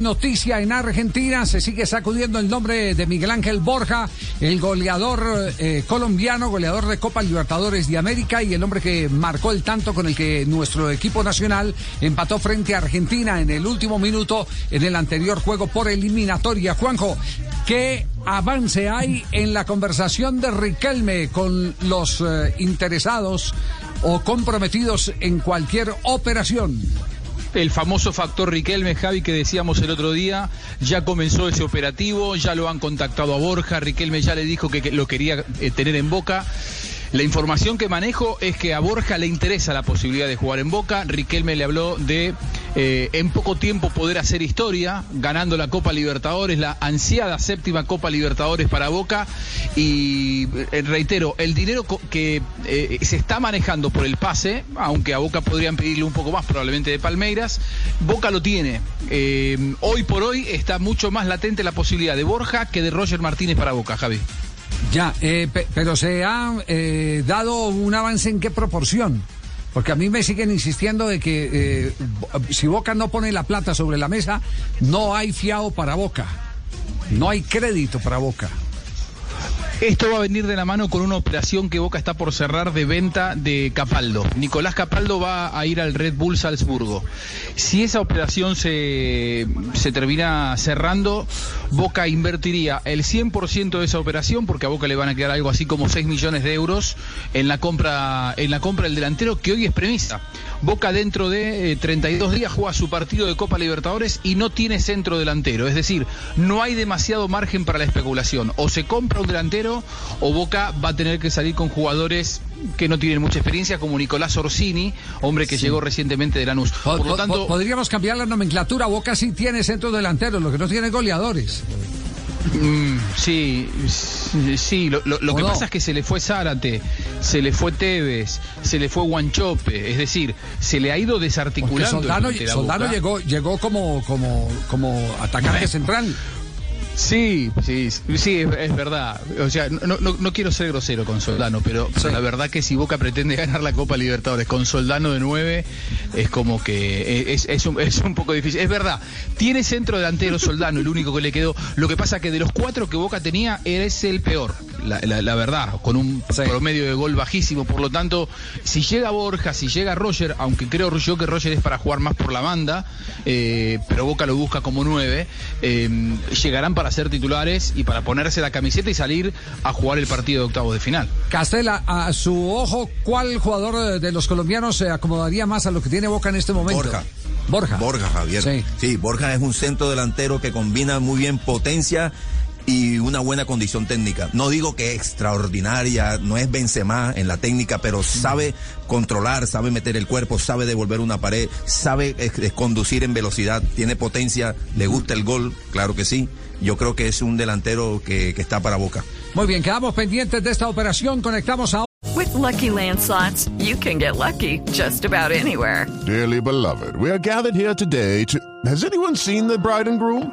Noticia en Argentina, se sigue sacudiendo el nombre de Miguel Ángel Borja, el goleador eh, colombiano, goleador de Copa Libertadores de América y el hombre que marcó el tanto con el que nuestro equipo nacional empató frente a Argentina en el último minuto en el anterior juego por eliminatoria. Juanjo, ¿qué avance hay en la conversación de Riquelme con los eh, interesados o comprometidos en cualquier operación? El famoso factor Riquelme, Javi, que decíamos el otro día, ya comenzó ese operativo, ya lo han contactado a Borja, Riquelme ya le dijo que, lo quería eh, tener en boca. La información que manejo es que a Borja le interesa la posibilidad de jugar en Boca. Riquelme le habló de eh, en poco tiempo poder hacer historia, ganando la Copa Libertadores, la ansiada séptima Copa Libertadores para Boca. Y eh, reitero, el dinero que eh, se está manejando por el pase, aunque a Boca podrían pedirle un poco más probablemente de Palmeiras, Boca lo tiene. hoy por hoy está mucho más latente la posibilidad de Borja que de Roger Martínez para Boca, Javi. Ya, eh, pero se ha eh, dado un avance en qué proporción. Porque a mí me siguen insistiendo de que eh, si Boca no pone la plata sobre la mesa, no hay fiado para Boca. No hay crédito para Boca. Esto va a venir de la mano con una operación que Boca está por cerrar de venta de Capaldo. Nicolás Capaldo va a ir al Red Bull Salzburgo. Si esa operación se, se termina cerrando, Boca invertiría el 100% de esa operación, porque a Boca le van a quedar algo así como 6 millones de euros en la compra, en la compra del delantero, que hoy es premisa. Boca dentro de 32 eh, días juega su partido de Copa Libertadores y no tiene centro delantero. Es decir, no hay demasiado margen para la especulación. O se compra un delantero o Boca va a tener que salir con jugadores que no tienen mucha experiencia, como Nicolás Orsini, hombre que llegó recientemente de Lanús. Por lo tanto, podríamos cambiar la nomenclatura. Boca sí tiene centro delantero, lo que no tiene goleadores. Mm, sí, sí, lo, que pasa es que se le fue Zárate, se le fue Tevez, se le fue Guanchope, es decir, se le ha ido desarticulando. Soldano, Soldano llegó, llegó como, como, como atacante central. Sí, sí, sí, es, verdad. O sea, no, no, no, quiero ser grosero con Soldano, pero la verdad que si Boca pretende ganar la Copa Libertadores con Soldano de nueve, es como que es, es, un, es un poco difícil. Es verdad, tiene centro delantero Soldano, el único que le quedó. Lo que pasa que de los cuatro que Boca tenía, es el peor, la, la, verdad, con un promedio de gol bajísimo. Por lo tanto, si llega Borja, si llega Roger, aunque creo yo que Roger es para jugar más por la banda, eh, pero Boca lo busca como nueve, eh, llegarán para ser titulares y para ponerse la camiseta y salir a jugar el partido de octavos de final. Castela, a su ojo, ¿cuál jugador de los colombianos se acomodaría más a lo que tiene Boca en este momento? Borja. Borja. Borja, Javier. Sí. sí, Borja es un centro delantero que combina muy bien potencia y una buena condición técnica. No digo que extraordinaria, no es Benzema en la técnica, pero sabe controlar, sabe meter el cuerpo, sabe devolver una pared, sabe conducir en velocidad, tiene potencia, le gusta el gol, claro que sí. Yo creo que es un delantero que, que está para boca. Muy bien, quedamos pendientes de esta operación. Conectamos a. With lucky landslots, you can get lucky just about anywhere. Dearly beloved, we are gathered here today to. Has anyone seen the bride and groom?